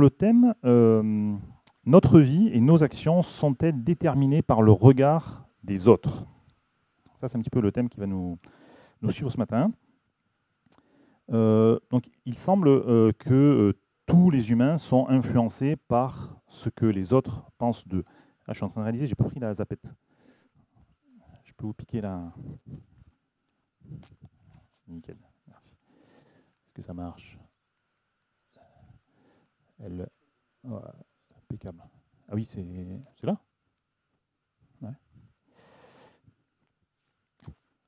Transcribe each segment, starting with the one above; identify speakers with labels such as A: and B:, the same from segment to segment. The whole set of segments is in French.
A: le thème euh, Notre vie et nos actions sont-elles déterminées par le regard des autres? Ça, c'est un petit peu le thème qui va nous, suivre ce matin. Euh, donc, il semble euh, que tous les humains sont influencés par ce que les autres pensent d'eux. Ah, je suis en train de réaliser, j'ai pas pris la zapette. Je peux vous piquer la. Nickel, merci. Est-ce que ça marche? Elle. impeccable. Ah oui, c'est là?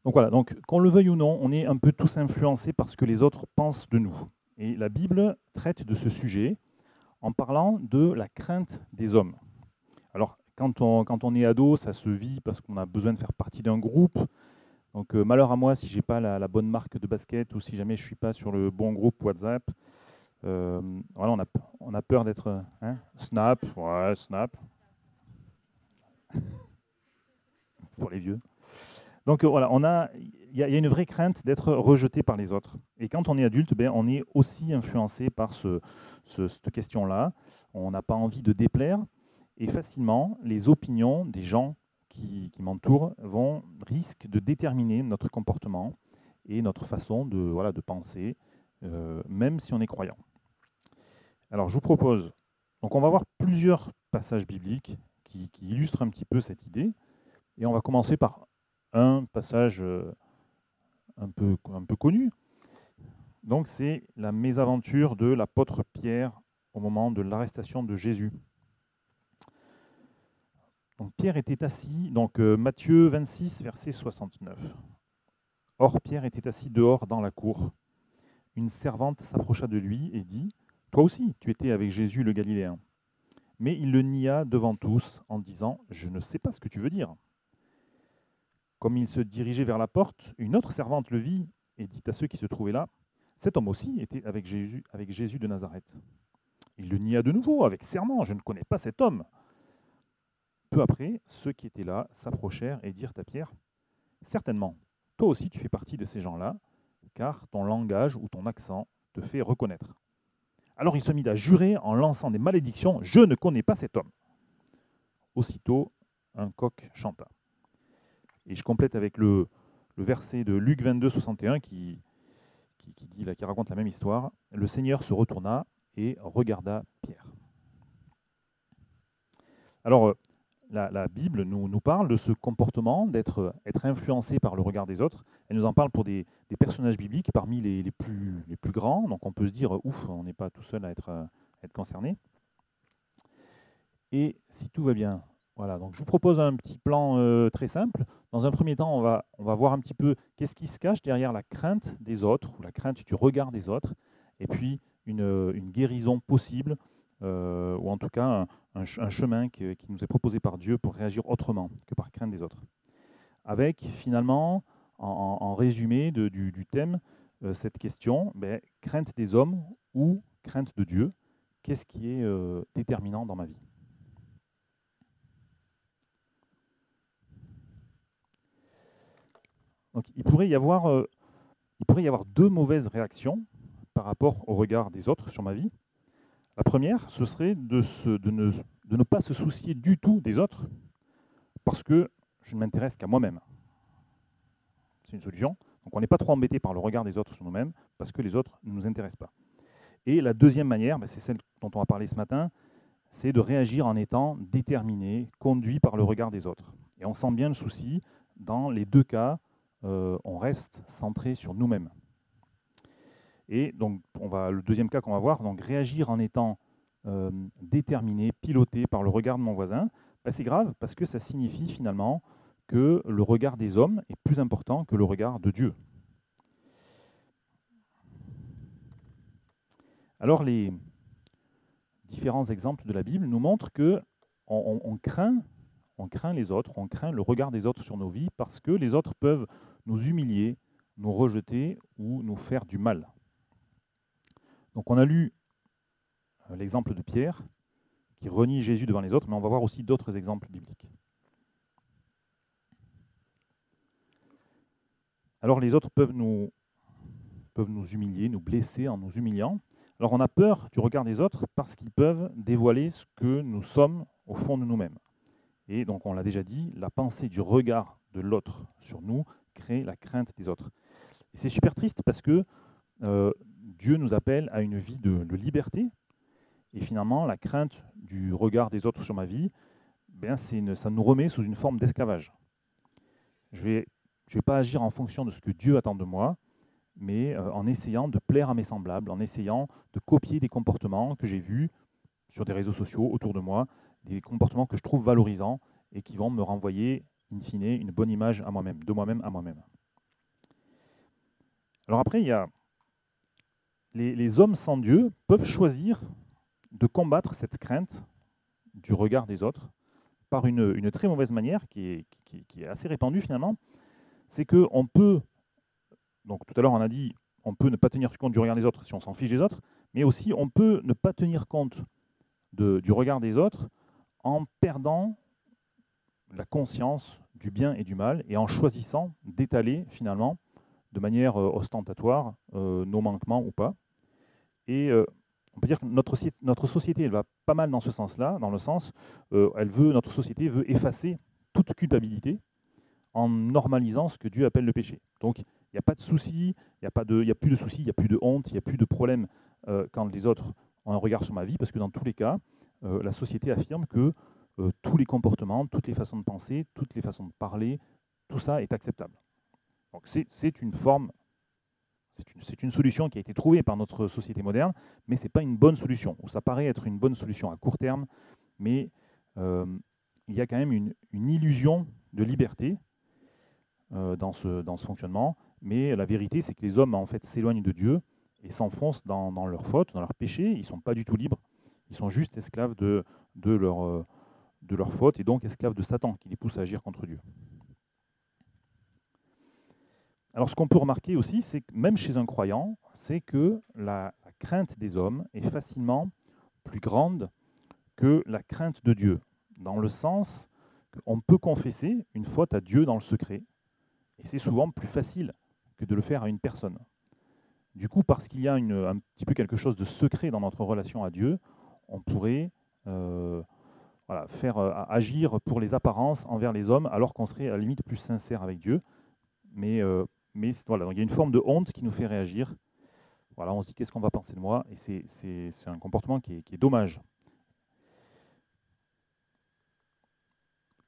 A: Donc voilà, donc qu'on le veuille ou non, on est un peu tous influencés par ce que les autres pensent de nous. Et la Bible traite de ce sujet en parlant de la crainte des hommes. Alors, quand on, quand on est ado, ça se vit parce qu'on a besoin de faire partie d'un groupe. Donc, euh, malheur à moi si je n'ai pas la, bonne marque de basket ou si jamais je ne suis pas sur le bon groupe WhatsApp. Euh, voilà, on a, on a peur d'être. Hein, snap, ouais, snap. C'est pour les vieux. Donc voilà, on a, il y, a une vraie crainte d'être rejeté par les autres. Et quand on est adulte, ben, on est aussi influencé par ce, cette question-là. On n'a pas envie de déplaire. Et facilement, les opinions des gens qui, m'entourent vont risquent de déterminer notre comportement et notre façon de, voilà, de penser, euh, même si on est croyant. Alors je vous propose, donc on va voir plusieurs passages bibliques qui, illustrent un petit peu cette idée. Et on va commencer par un passage euh, un peu, un peu connu. Donc c'est la mésaventure de l'apôtre Pierre au moment de l'arrestation de Jésus. Donc Pierre était assis, donc euh, Matthieu 26, verset 69. Or Pierre était assis dehors dans la cour. Une servante s'approcha de lui et dit, Toi aussi, tu étais avec Jésus le Galiléen. Mais il le nia devant tous en disant, Je ne sais pas ce que tu veux dire. Comme il se dirigeait vers la porte, une autre servante le vit et dit à ceux qui se trouvaient là, Cet homme aussi était avec Jésus, avec Jésus de Nazareth. Il le nia de nouveau avec serment, Je ne connais pas cet homme. Peu après, ceux qui étaient là s'approchèrent et dirent à Pierre, Certainement, toi aussi tu fais partie de ces gens-là, car ton langage ou ton accent te fait reconnaître. Alors il se mit à jurer en lançant des malédictions, Je ne connais pas cet homme. Aussitôt, un coq chanta. Et je complète avec le, verset de Luc 22, 61 qui, dit, qui raconte la même histoire. Le Seigneur se retourna et regarda Pierre. Alors, la, Bible nous, parle de ce comportement, d'être être influencé par le regard des autres. Elle nous en parle pour des, personnages bibliques parmi les, plus, grands. Donc on peut se dire, ouf, on n'est pas tout seul à être, concerné. Et si tout va bien, voilà, donc je vous propose un petit plan euh, très simple. Dans un premier temps, on va voir un petit peu qu'est-ce qui se cache derrière la crainte des autres, ou la crainte du regard des autres, et puis une, guérison possible, euh, ou en tout cas un, chemin qui, nous est proposé par Dieu pour réagir autrement que par crainte des autres. Avec finalement, en, résumé du, thème, euh, cette question, ben, crainte des hommes ou crainte de Dieu, qu'est-ce qui est déterminant dans ma vie? Donc euh, il pourrait y avoir deux mauvaises réactions par rapport au regard des autres sur ma vie. La première, ce serait de, ne, pas se soucier du tout des autres parce que je ne m'intéresse qu'à moi-même. C'est une solution. Donc on n'est pas trop embêté par le regard des autres sur nous-mêmes parce que les autres ne nous intéressent pas. Et la deuxième manière, ben, c'est celle dont on va parler ce matin, c'est de réagir en étant déterminé, conduit par le regard des autres. Et on sent bien le souci dans les deux cas euh, on reste centré sur nous-mêmes. Et donc, on va, le deuxième cas qu'on va voir, donc réagir en étant euh, déterminé, piloté par le regard de mon voisin, bah, c'est grave parce que ça signifie finalement que le regard des hommes est plus important que le regard de Dieu. Alors les différents exemples de la Bible nous montrent que on craint, on craint les autres, on craint le regard des autres sur nos vies parce que les autres peuvent nous humilier, nous rejeter ou nous faire du mal. Donc on a lu euh, l'exemple de Pierre qui renie Jésus devant les autres, mais on va voir aussi d'autres exemples bibliques. Alors les autres peuvent nous, humilier, nous blesser en nous humiliant. Alors on a peur du regard des autres parce qu'ils peuvent dévoiler ce que nous sommes au fond de nous-mêmes. Et donc on l'a déjà dit, la pensée du regard de l'autre sur nous crée la crainte des autres. C'est super triste parce que euh, Dieu nous appelle à une vie de, liberté. Et finalement, la crainte du regard des autres sur ma vie, une, ça nous remet sous une forme d'esclavage. Je ne vais, vais pas agir en fonction de ce que Dieu attend de moi, mais euh, en essayant de plaire à mes semblables, en essayant de copier des comportements que j'ai vus sur des réseaux sociaux autour de moi, des comportements que je trouve valorisants et qui vont me renvoyer, in fine, une bonne image à moi-même, de moi-même à moi-même. Alors après, il y a les, hommes sans Dieu peuvent choisir de combattre cette crainte du regard des autres par une, très mauvaise manière qui est, assez répandue finalement. C'est qu'on peut donc tout à l'heure, on a dit on peut ne pas tenir compte du regard des autres si on s'en fiche des autres, mais aussi on peut ne pas tenir compte du regard des autres en perdant la conscience du bien et du mal et en choisissant d'étaler finalement de manière euh, ostentatoire euh, nos manquements ou pas. Et euh, on peut dire que notre, notre société, elle va pas mal dans ce sens-là, dans le sens, elle veut, notre société veut effacer toute culpabilité en normalisant ce que Dieu appelle le péché. Donc il n'y a pas de souci, il n'y a, a plus de soucis, il n'y a plus de honte, il n'y a plus de problème euh, quand les autres ont un regard sur ma vie, parce que dans tous les cas, euh, la société affirme que euh, tous les comportements, toutes les façons de penser, toutes les façons de parler, tout ça est acceptable. Donc c'est une forme, c'est une, solution qui a été trouvée par notre société moderne, mais ce n'est pas une bonne solution. Ça paraît être une bonne solution à court terme, mais il y a quand même une, illusion de liberté dans, ce, dans ce fonctionnement mais la vérité, c'est que les hommes en fait s'éloignent de Dieu et s'enfoncent dans, dans leurs fautes, dans leurs péchés. Ils ne sont pas du tout libres. Ils sont juste esclaves de, de, leur, euh, fautes et donc esclaves de Satan qui les pousse à agir contre Dieu. Alors ce qu'on peut remarquer aussi, c'est que même chez un croyant, c'est que la, crainte des hommes est facilement plus grande que la crainte de Dieu, dans le sens qu'on peut confesser une faute à Dieu dans le secret, et c'est souvent plus facile que de le faire à une personne. Du coup, parce qu'il y a un petit peu quelque chose de secret dans notre relation à Dieu, on pourrait euh, faire euh, agir pour les apparences envers les hommes, alors qu'on serait à la limite plus sincère avec Dieu. Mais, euh, mais voilà, il y a une forme de honte qui nous fait réagir. Voilà, on se dit qu'est-ce qu'on va penser de moi, et c'est un comportement qui est, qui est dommage.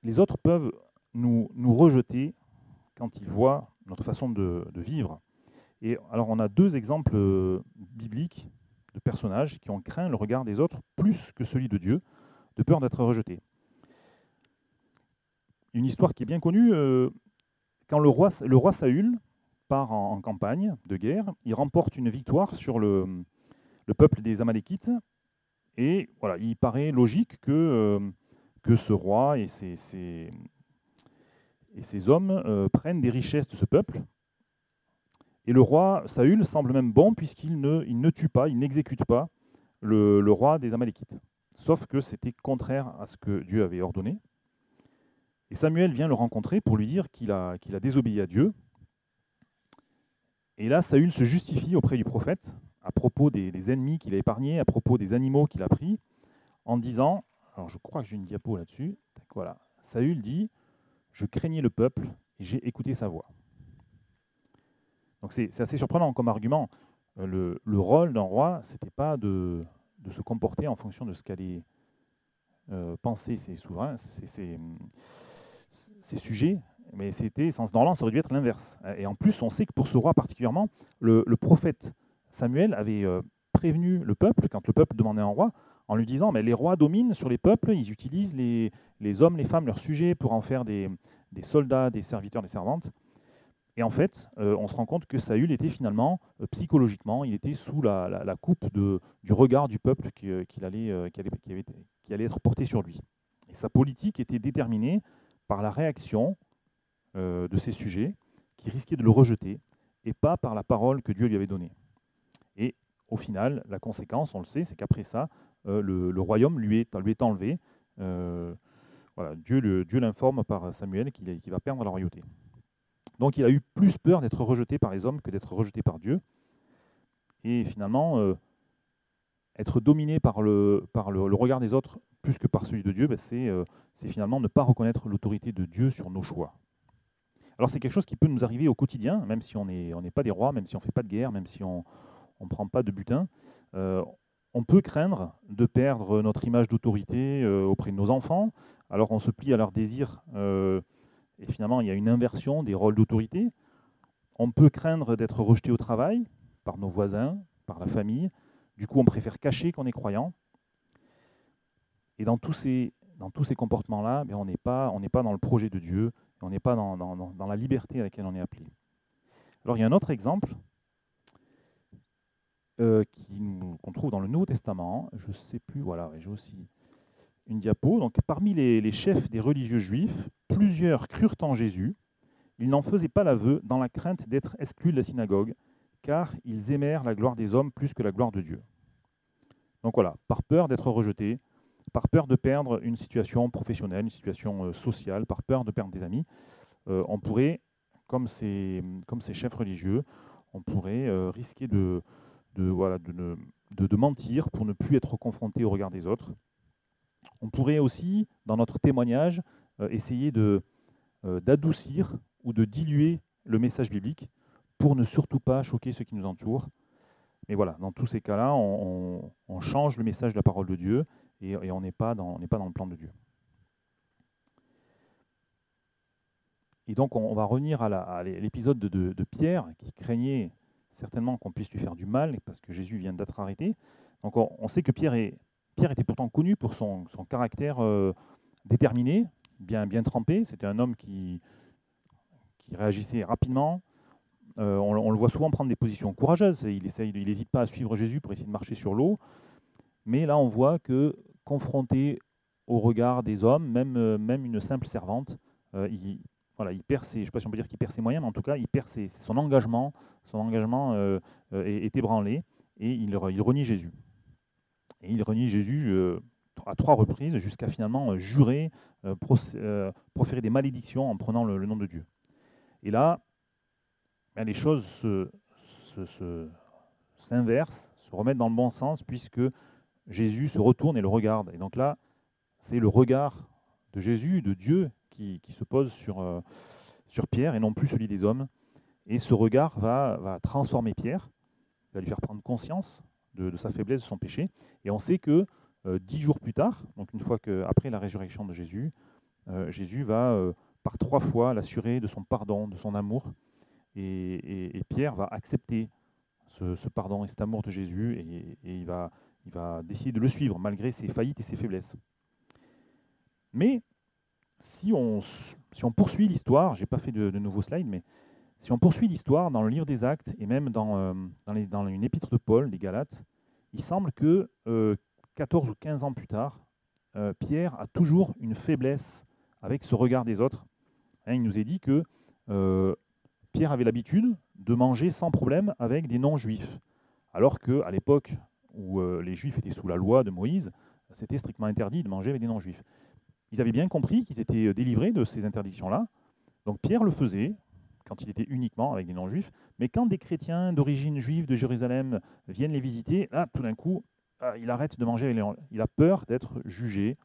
A: Les autres peuvent nous, nous rejeter quand ils voient notre façon de, vivre. Et alors on a deux exemples euh, bibliques de personnages qui ont craint le regard des autres plus que celui de Dieu, de peur d'être rejetés. Une histoire qui est bien connue, euh, quand le roi, le roi Saül part en, campagne de guerre, il remporte une victoire sur le, peuple des Amalékites, et il paraît logique que, euh, que ce roi et ses, hommes euh, prennent des richesses de ce peuple. Et le roi Saül semble même bon puisqu'il ne, tue pas, il n'exécute pas le, roi des Amalékites. Sauf que c'était contraire à ce que Dieu avait ordonné. Et Samuel vient le rencontrer pour lui dire qu'il a désobéi à Dieu. Et là, Saül se justifie auprès du prophète à propos des, ennemis qu'il a épargnés, à propos des animaux qu'il a pris, en disant, alors je crois que j'ai une diapo là-dessus, voilà, Saül dit, je craignais le peuple et j'ai écouté sa voix. Donc c'est assez surprenant comme argument. Euh, le, rôle d'un roi, ce n'était pas de, se comporter en fonction de ce qu'allaient euh, penser ses souverains, ses, sujets, mais c'était, normalement, ça aurait dû être l'inverse. Et en plus, on sait que pour ce roi particulièrement, le, prophète Samuel avait euh, prévenu le peuple, quand le peuple demandait un roi, en lui disant mais les rois dominent sur les peuples, ils utilisent les, hommes, les femmes, leurs sujets pour en faire des, soldats, des serviteurs, des servantes. Et en fait, euh, on se rend compte que Saül était finalement, euh, psychologiquement, il était sous la, coupe du regard du peuple euh, qui, qui, allait, être porté sur lui. Et sa politique était déterminée par la réaction de ses sujets qui risquaient de le rejeter et pas par la parole que Dieu lui avait donnée. Et au final, la conséquence, on le sait, c'est qu'après ça, euh, le, royaume lui est, enlevé. Euh, voilà, Dieu, l'informe par Samuel qu'il va perdre la royauté. Donc il a eu plus peur d'être rejeté par les hommes que d'être rejeté par Dieu. Et finalement, euh, être dominé par le, par le, regard des autres plus que par celui de Dieu, ben, c'est finalement ne pas reconnaître l'autorité de Dieu sur nos choix. Alors c'est quelque chose qui peut nous arriver au quotidien, même si on n'est pas des rois, même si on ne fait pas de guerre, même si on ne prend pas de butin. Euh, on peut craindre de perdre notre image d'autorité euh, auprès de nos enfants. Alors on se plie à leurs désirs euh, et finalement il y a une inversion des rôles d'autorité. On peut craindre d'être rejeté au travail par nos voisins, par la famille. Du coup on préfère cacher qu'on est croyant. Et dans tous ces, dans tous ces comportements-là, ben, on n'est pas, pas dans le projet de Dieu, on n'est pas dans, la liberté à laquelle on est appelé. Alors il y a un autre exemple euh, qu'on trouve dans le Nouveau Testament. Je ne sais plus, voilà, j'ai aussi une diapo. Parmi les, chefs des religieux juifs, plusieurs crurent en Jésus. Ils n'en faisaient pas l'aveu dans la crainte d'être exclus de la synagogue, car ils aimèrent la gloire des hommes plus que la gloire de Dieu. Donc voilà, par peur d'être rejetés, par peur de perdre une situation professionnelle, une situation euh, sociale, par peur de perdre des amis, euh, on pourrait, comme ces, chefs religieux, on pourrait euh, risquer de, mentir pour ne plus être confronté au regard des autres. On pourrait aussi, dans notre témoignage, essayer d'adoucir ou de diluer le message biblique pour ne surtout pas choquer ceux qui nous entourent. Mais voilà, dans tous ces cas-là, on, on change le message de la parole de Dieu et, on n'est pas, dans, pas dans le plan de Dieu. Et donc on, va revenir à l'épisode de, Pierre qui craignait certainement qu'on puisse lui faire du mal parce que Jésus vient d'être arrêté. Donc on, sait que Pierre, est, Pierre, était pourtant connu pour son, caractère euh, déterminé, bien, bien trempé. C'était un homme qui, qui réagissait rapidement. Euh, on, on, le voit souvent prendre des positions courageuses. Il n'hésite pas à suivre Jésus pour essayer de marcher sur l'eau. Mais là, on voit que confronté au regard des hommes, même, euh, même une simple servante, euh, il, voilà, il perd ses, je sais pas si on peut dire qu'il perd ses moyens, mais en tout cas, il perd son engagement, son engagement euh, est, ébranlé, et il, renie Jésus. Et il renie Jésus à trois reprises, jusqu'à finalement jurer, proférer des malédictions en prenant le, nom de Dieu. Et là, ben, les choses s'inversent, se, se remettent dans le bon sens, puisque Jésus se retourne et le regarde. Et donc là, c'est le regard de Jésus, de Dieu, qui, se pose sur, euh, sur Pierre et non plus celui des hommes. Et ce regard va, va transformer Pierre, va lui faire prendre conscience de, sa faiblesse, de son péché. Et on sait que euh, dix jours plus tard, donc une fois que, après la résurrection de Jésus, euh, Jésus va par trois fois l'assurer de son pardon, de son amour. Et, Pierre va accepter ce, pardon et cet amour de Jésus et, et il va il va décider de le suivre malgré ses faillites et ses faiblesses. Mais si on, poursuit l'histoire, je n'ai pas fait de, nouveaux slides, mais si on poursuit l'histoire dans le livre des Actes et même dans, euh, une épître de Paul, les Galates, il semble que 14 euh, ou 15 ans plus tard, euh, Pierre a toujours une faiblesse avec ce regard des autres. Hein, il nous est dit que Pierre avait l'habitude de manger sans problème avec des non-juifs, alors qu'à l'époque où euh, les Juifs étaient sous la loi de Moïse, c'était strictement interdit de manger avec des non-Juifs. Ils avaient bien compris qu'ils étaient euh, délivrés de ces interdictions-là. Donc Pierre le faisait quand il était uniquement avec des non-juifs. Mais quand des chrétiens d'origine juive de Jérusalem viennent les visiter, là, tout d'un coup, euh, il arrête de manger avec les Il a peur d'être jugé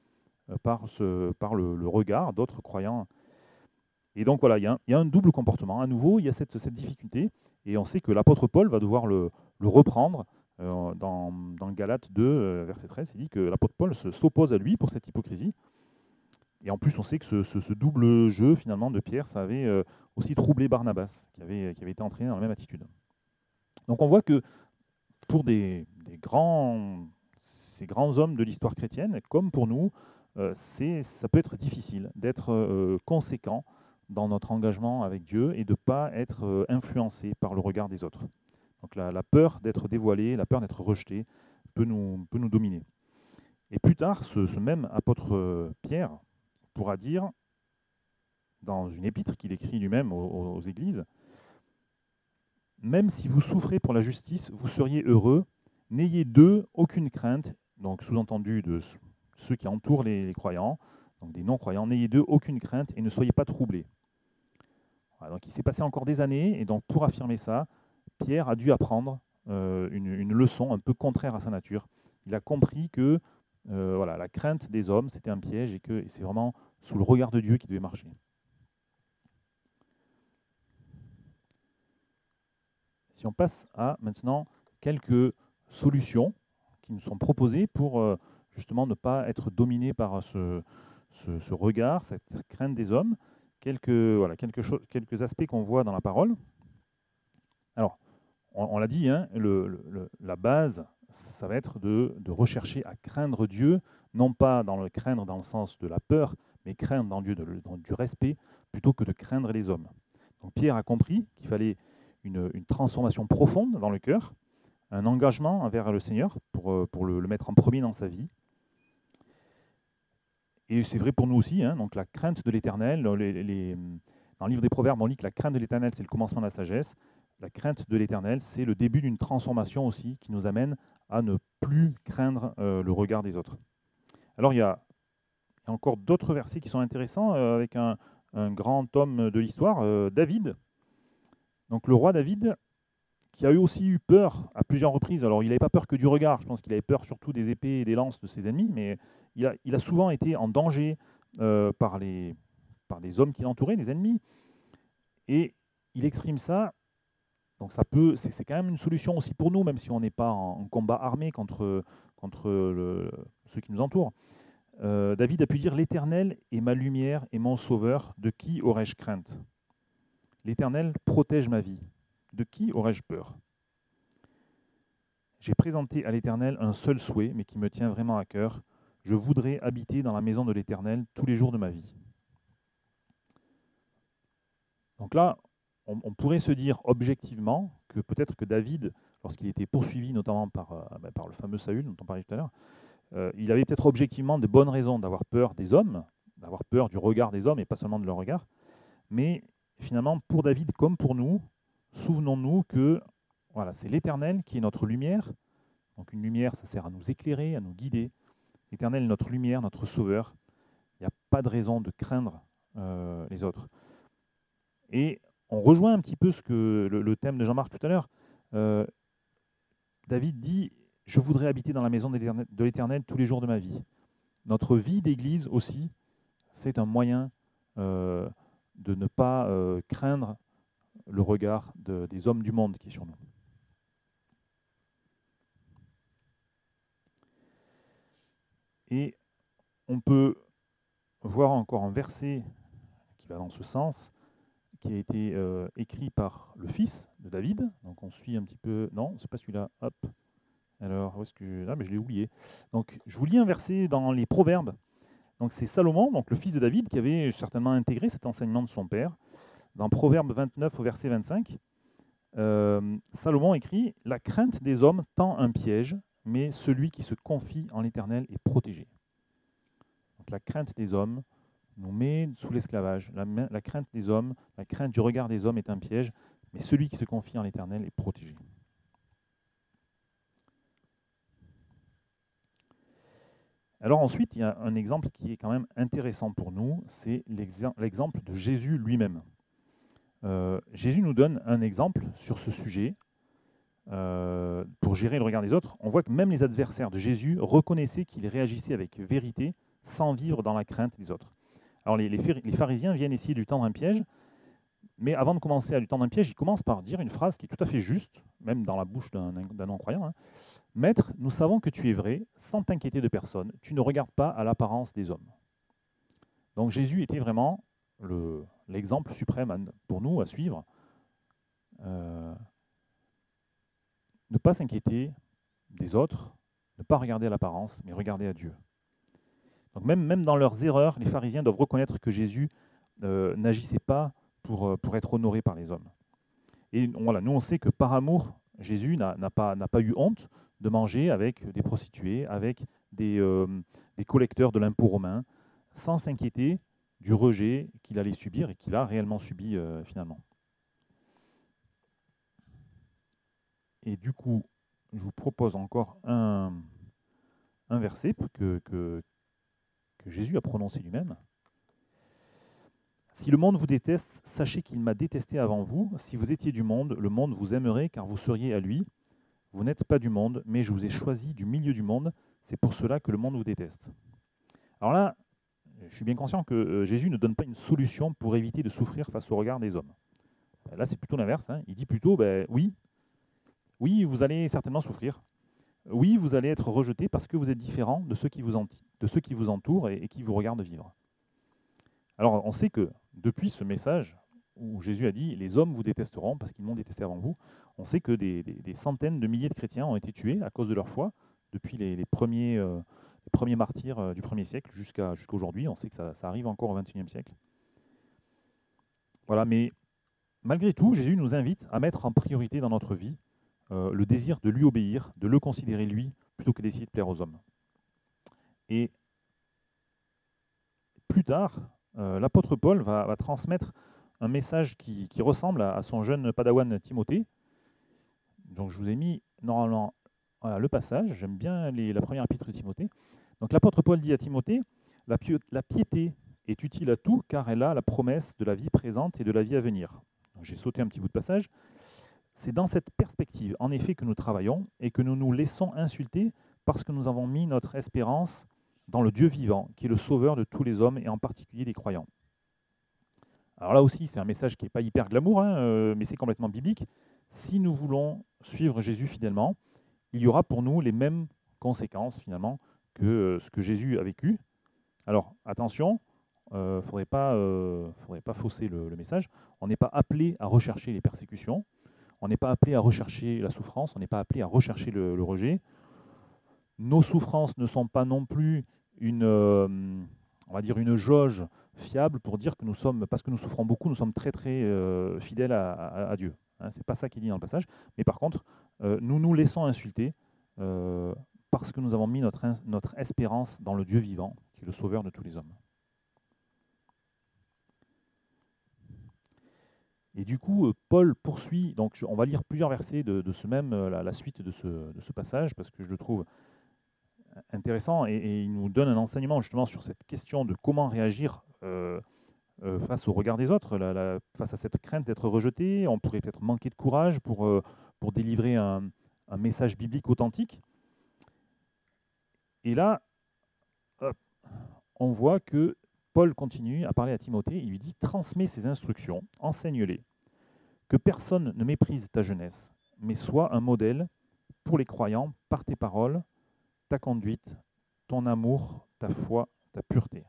A: par, ce, par le, regard d'autres croyants. Et donc voilà, il y, a un, double comportement. À nouveau, il y a cette, difficulté. Et on sait que l'apôtre Paul va devoir le, reprendre euh, dans, dans Galates 2, euh, verset 13, il dit que l'apôtre Paul s'oppose à lui pour cette hypocrisie. Et en plus, on sait que ce, double jeu finalement de Pierre, ça avait euh, aussi troublé Barnabas, qui avait, été entraîné dans la même attitude. Donc on voit que pour ces grands hommes de l'histoire chrétienne, comme pour nous, ça peut être difficile d'être conséquent dans notre engagement avec Dieu et de ne pas être influencé par le regard des autres. Donc la, peur d'être dévoilé, la peur d'être rejeté peut nous, dominer. Et plus tard, ce, même apôtre euh, Pierre pourra dire, dans une épître qu'il écrit lui-même aux, églises, Même si vous souffrez pour la justice, vous seriez heureux, n'ayez d'eux aucune crainte, donc sous-entendu de ceux qui entourent les, croyants, donc des non-croyants, n'ayez d'eux aucune crainte et ne soyez pas troublés. donc il s'est passé encore des années, et donc pour affirmer ça, Pierre a dû apprendre euh, une, leçon un peu contraire à sa nature. il a compris que euh, voilà, la crainte des hommes, c'était un piège et que c'est vraiment sous le regard de Dieu qu'il devait marcher. Si on passe à maintenant quelques solutions qui nous sont proposées pour euh, justement ne pas être dominé par ce, regard, cette crainte des hommes, quelques aspects qu'on voit dans la parole. Alors, on, l'a dit, hein, la base, ça va être de, rechercher à craindre Dieu, non pas dans le craindre dans le sens de la peur, mais craindre dans Dieu dans du respect, plutôt que de craindre les hommes. Donc Pierre a compris qu'il fallait une, transformation profonde dans le cœur, un engagement envers le Seigneur pour, euh, le mettre en premier dans sa vie, et c'est vrai pour nous aussi, hein, donc la crainte de l'éternel, dans le livre des Proverbes, on lit que la crainte de l'éternel, c'est le commencement de la sagesse. La crainte de l'éternel, c'est le début d'une transformation aussi qui nous amène à ne plus craindre euh, le regard des autres. Alors il y a, encore d'autres versets qui sont intéressants euh, avec un, grand homme de l'histoire, euh, David. Donc le roi David, qui a eu aussi eu peur à plusieurs reprises. Alors, il n'avait pas peur que du regard, je pense qu'il avait peur surtout des épées et des lances de ses ennemis, mais il a, souvent été en danger par, les, par les hommes qui l'entouraient, les ennemis. Et il exprime ça. Donc, ça peut, c'est, quand même une solution aussi pour nous, même si on n'est pas en, combat armé contre, contre ceux qui nous entourent. Euh, David a pu dire L'Éternel est ma lumière et mon sauveur, de qui aurais-je crainte? L'Éternel protège ma vie. De qui aurais-je peur? J'ai présenté à l'Éternel un seul souhait, mais qui me tient vraiment à cœur. Je voudrais habiter dans la maison de l'Éternel tous les jours de ma vie. Donc là, on, pourrait se dire objectivement que peut-être que David, lorsqu'il était poursuivi notamment par, euh, ben, par, le fameux Saül dont on parlait tout à l'heure, euh, il avait peut-être objectivement de bonnes raisons d'avoir peur des hommes, d'avoir peur du regard des hommes et pas seulement de leur regard. Mais finalement, pour David comme pour nous, souvenons-nous que voilà, c'est l'Éternel qui est notre lumière. Donc une lumière, ça sert à nous éclairer, à nous guider. L'Éternel est notre lumière, notre sauveur. Il n'y a pas de raison de craindre euh, les autres. Et on rejoint un petit peu le, thème de Jean-Marc tout à l'heure. Euh, David dit Je voudrais habiter dans la maison de l'Éternel tous les jours de ma vie. Notre vie d'Église aussi, c'est un moyen euh, de ne pas craindre le regard des hommes du monde qui est sur nous. Et on peut voir encore un verset qui va dans ce sens, qui a été euh, écrit par le fils de David. Donc on suit un petit peu. Non, c'est pas celui-là. Hop. Alors, où est-ce que je. Mais je l'ai oublié. Donc, je vous lis un verset dans les Proverbes. Donc, c'est Salomon, donc le fils de David, qui avait certainement intégré cet enseignement de son père. Dans Proverbe 29 au verset 25, euh, Salomon écrit La crainte des hommes tend un piège, mais celui qui se confie en l'Éternel est protégé. Donc, la crainte des hommes nous met sous l'esclavage. La, crainte des hommes, la crainte du regard des hommes est un piège, mais celui qui se confie en l'Éternel est protégé. Alors ensuite, il y a un exemple qui est quand même intéressant pour nous, c'est l'exemple de Jésus lui-même. Euh, Jésus nous donne un exemple sur ce sujet euh, pour gérer le regard des autres. On voit que même les adversaires de Jésus reconnaissaient qu'il réagissait avec vérité sans vivre dans la crainte des autres. Alors les, pharisiens viennent essayer de lui tendre un piège, mais avant de commencer à lui tendre un piège, ils commencent par dire une phrase qui est tout à fait juste, même dans la bouche d'un non-croyant. Hein. Maître, nous savons que tu es vrai, sans t'inquiéter de personne, tu ne regardes pas à l'apparence des hommes. Donc Jésus était vraiment l'exemple suprême pour nous à suivre. Euh, ne pas s'inquiéter des autres, ne pas regarder à l'apparence, mais regarder à Dieu. Donc même, dans leurs erreurs, les pharisiens doivent reconnaître que Jésus euh, n'agissait pas pour, euh, pour être honoré par les hommes. Et voilà, nous on sait que par amour, Jésus n'a pas, eu honte de manger avec des prostituées, avec des, des collecteurs de l'impôt romain, sans s'inquiéter du rejet qu'il allait subir et qu'il a réellement subi euh, finalement. Et du coup, je vous propose encore un, verset que, que Jésus a prononcé lui-même. Si le monde vous déteste, sachez qu'il m'a détesté avant vous. Si vous étiez du monde, le monde vous aimerait car vous seriez à lui. Vous n'êtes pas du monde, mais je vous ai choisi du milieu du monde. C'est pour cela que le monde vous déteste. Alors là, je suis bien conscient que euh, Jésus ne donne pas une solution pour éviter de souffrir face au regard des hommes. Là, c'est plutôt l'inverse. Hein. Il dit plutôt, ben, oui, oui, vous allez certainement souffrir. Oui, vous allez être rejeté parce que vous êtes différent de ceux qui vous, entourent et, qui vous regardent vivre. Alors, on sait que depuis ce message où Jésus a dit les hommes vous détesteront parce qu'ils m'ont détesté avant vous, on sait que des, centaines de milliers de chrétiens ont été tués à cause de leur foi depuis les, premiers, euh, premiers, martyrs euh, du premier siècle jusqu'à aujourd'hui. On sait que ça, ça, arrive encore au XXIe siècle. Voilà, mais malgré tout, Jésus nous invite à mettre en priorité dans notre vie euh, le désir de lui obéir, de le considérer lui, plutôt que d'essayer de plaire aux hommes. Et plus tard, euh, l'apôtre Paul va, transmettre un message qui, ressemble à, son jeune padawan Timothée. Donc je vous ai mis normalement le passage, j'aime bien la première épître de Timothée. Donc l'apôtre Paul dit à Timothée, la, la piété est utile à tout car elle a la promesse de la vie présente et de la vie à venir. J'ai sauté un petit bout de passage. C'est dans cette perspective, en effet, que nous travaillons et que nous nous laissons insulter parce que nous avons mis notre espérance dans le Dieu vivant, qui est le sauveur de tous les hommes et en particulier des croyants. Alors là aussi, c'est un message qui n'est pas hyper glamour, hein, euh, mais c'est complètement biblique. Si nous voulons suivre Jésus fidèlement, il y aura pour nous les mêmes conséquences finalement que euh, ce que Jésus a vécu. Alors attention, il euh, ne faudrait, pas, faudrait pas fausser le message. On n'est pas appelé à rechercher les persécutions. On n'est pas appelé à rechercher la souffrance, on n'est pas appelé à rechercher le, rejet. Nos souffrances ne sont pas non plus une, euh, on va dire une jauge fiable pour dire que nous sommes, parce que nous souffrons beaucoup, nous sommes très très euh, fidèles à, Dieu. Hein, Ce n'est pas ça qui dit dans le passage. Mais par contre, euh, nous nous laissons insulter parce que nous avons mis notre, notre espérance dans le Dieu vivant, qui est le sauveur de tous les hommes. Et du coup, euh, Paul poursuit, donc on va lire plusieurs versets de, ce même, euh, la, suite de ce, passage, parce que je le trouve intéressant, et, il nous donne un enseignement justement sur cette question de comment réagir euh, face au regard des autres, face à cette crainte d'être rejeté. On pourrait peut-être manquer de courage pour, pour délivrer un, message biblique authentique. Et là, on voit que Paul continue à parler à Timothée, il lui dit Transmets ces instructions, enseigne-les, que personne ne méprise ta jeunesse, mais sois un modèle pour les croyants par tes paroles, ta conduite, ton amour, ta foi, ta pureté.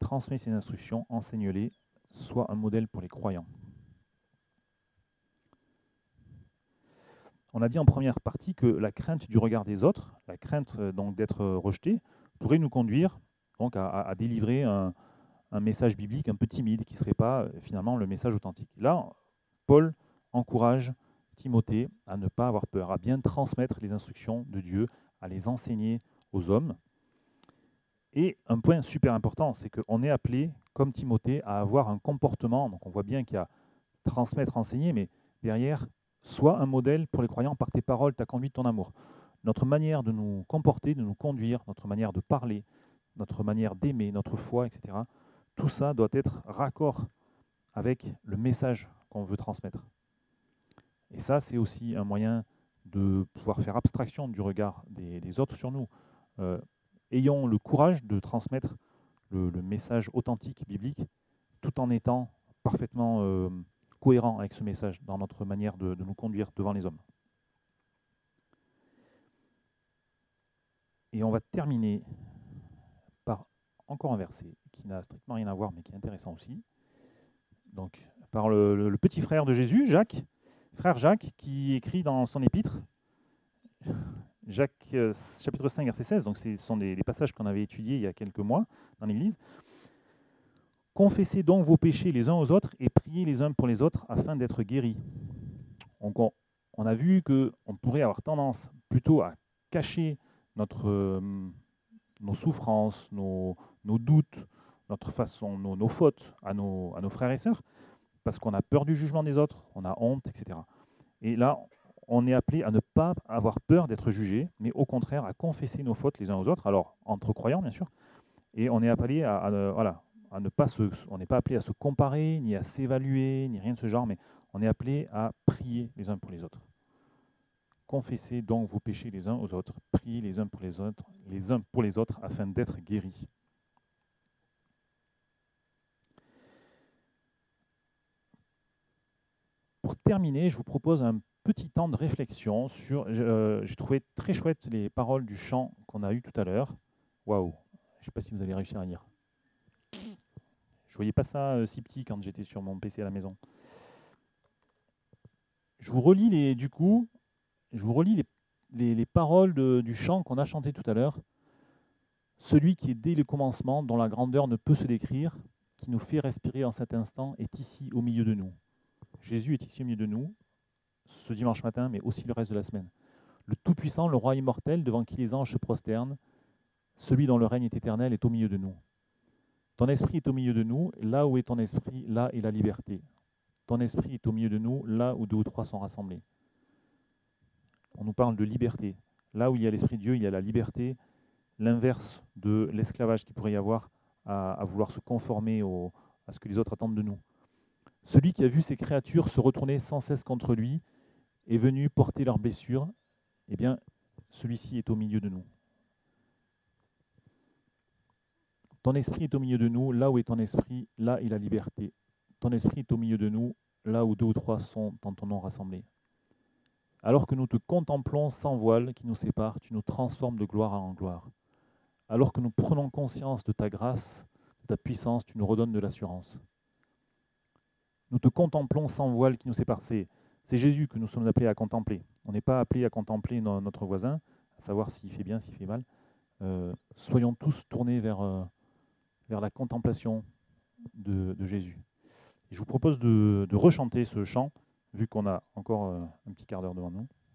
A: Transmets ces instructions, enseigne-les, sois un modèle pour les croyants. On a dit en première partie que la crainte du regard des autres, la crainte euh, donc d'être rejeté, pourrait nous conduire à, délivrer un, message biblique un peu timide qui ne serait pas euh, finalement le message authentique. Là, Paul encourage Timothée à ne pas avoir peur, à bien transmettre les instructions de Dieu, à les enseigner aux hommes. Et un point super important, c'est qu'on est appelé, comme Timothée, à avoir un comportement. Donc on voit bien qu'il y a transmettre, enseigner, mais derrière, Sois un modèle pour les croyants par tes paroles, ta conduite, ton amour. Notre manière de nous comporter, de nous conduire, notre manière de parler, notre manière d'aimer, notre foi, etc. Tout ça doit être raccord avec le message qu'on veut transmettre. Et ça, c'est aussi un moyen de pouvoir faire abstraction du regard des, autres sur nous. Euh, ayons le courage de transmettre le, message authentique, biblique, tout en étant parfaitement euh, cohérent avec ce message dans notre manière de, nous conduire devant les hommes. Et on va terminer par encore un verset qui n'a strictement rien à voir, mais qui est intéressant aussi. Donc, par le, petit frère de Jésus, Jacques, frère Jacques, qui écrit dans son épître, Jacques euh, chapitre 5, verset 16, donc ce sont des, des passages qu'on avait étudiés il y a quelques mois dans l'Église. Confessez donc vos péchés les uns aux autres et priez les uns pour les autres afin d'être guéris. on, a vu qu'on pourrait avoir tendance plutôt à cacher notre, euh, nos souffrances, nos, doutes, notre façon, nos, fautes à nos, à nos, frères et sœurs, parce qu'on a peur du jugement des autres, on a honte, etc. Et là, on est appelé à ne pas avoir peur d'être jugé, mais au contraire à confesser nos fautes les uns aux autres, alors entre croyants bien sûr, et on est appelé à, à voilà, à ne pas se, on n'est pas appelé à se comparer, ni à s'évaluer, ni rien de ce genre, mais on est appelé à prier les uns pour les autres. Confessez donc vos péchés les uns aux autres, priez les uns pour les autres, les uns pour les autres, afin d'être guéris. Pour terminer, je vous propose un petit temps de réflexion sur. Euh, j'ai trouvé très chouette les paroles du chant qu'on a eu tout à l'heure. Waouh Je ne sais pas si vous allez réussir à lire. Je voyais pas ça euh, si petit quand j'étais sur mon PC à la maison. Je vous relis les, du coup, je vous relis les, les, paroles du chant qu'on a chanté tout à l'heure. Celui qui est dès le commencement, dont la grandeur ne peut se décrire, qui nous fait respirer en cet instant, est ici au milieu de nous. Jésus est ici au milieu de nous, ce dimanche matin, mais aussi le reste de la semaine. Le Tout-Puissant, le Roi immortel, devant qui les anges se prosternent, celui dont le règne est éternel, est au milieu de nous. Ton esprit est au milieu de nous, là où est ton esprit, là est la liberté. Ton esprit est au milieu de nous, là où deux ou trois sont rassemblés. On nous parle de liberté. Là où il y a l'esprit de Dieu, il y a la liberté, l'inverse de l'esclavage qu'il pourrait y avoir à, vouloir se conformer à ce que les autres attendent de nous. Celui qui a vu ses créatures se retourner sans cesse contre lui est venu porter leurs blessures, eh bien, celui-ci est au milieu de nous. Ton esprit est au milieu de nous, là où est ton esprit, là est la liberté. Ton esprit est au milieu de nous, là où deux ou trois sont dans ton nom rassemblés. Alors que nous te contemplons sans voile qui nous sépare, tu nous transformes de gloire en gloire. Alors que nous prenons conscience de ta grâce, de ta puissance, tu nous redonnes de l'assurance. Nous te contemplons sans voile qui nous sépare. C'est, Jésus que nous sommes appelés à contempler. On n'est pas appelés à contempler notre voisin, à savoir s'il fait bien, s'il fait mal. Euh, soyons tous tournés vers, euh, vers la contemplation de, Jésus. je vous propose de, rechanter ce chant, vu qu'on a encore euh, un petit quart d'heure devant nous.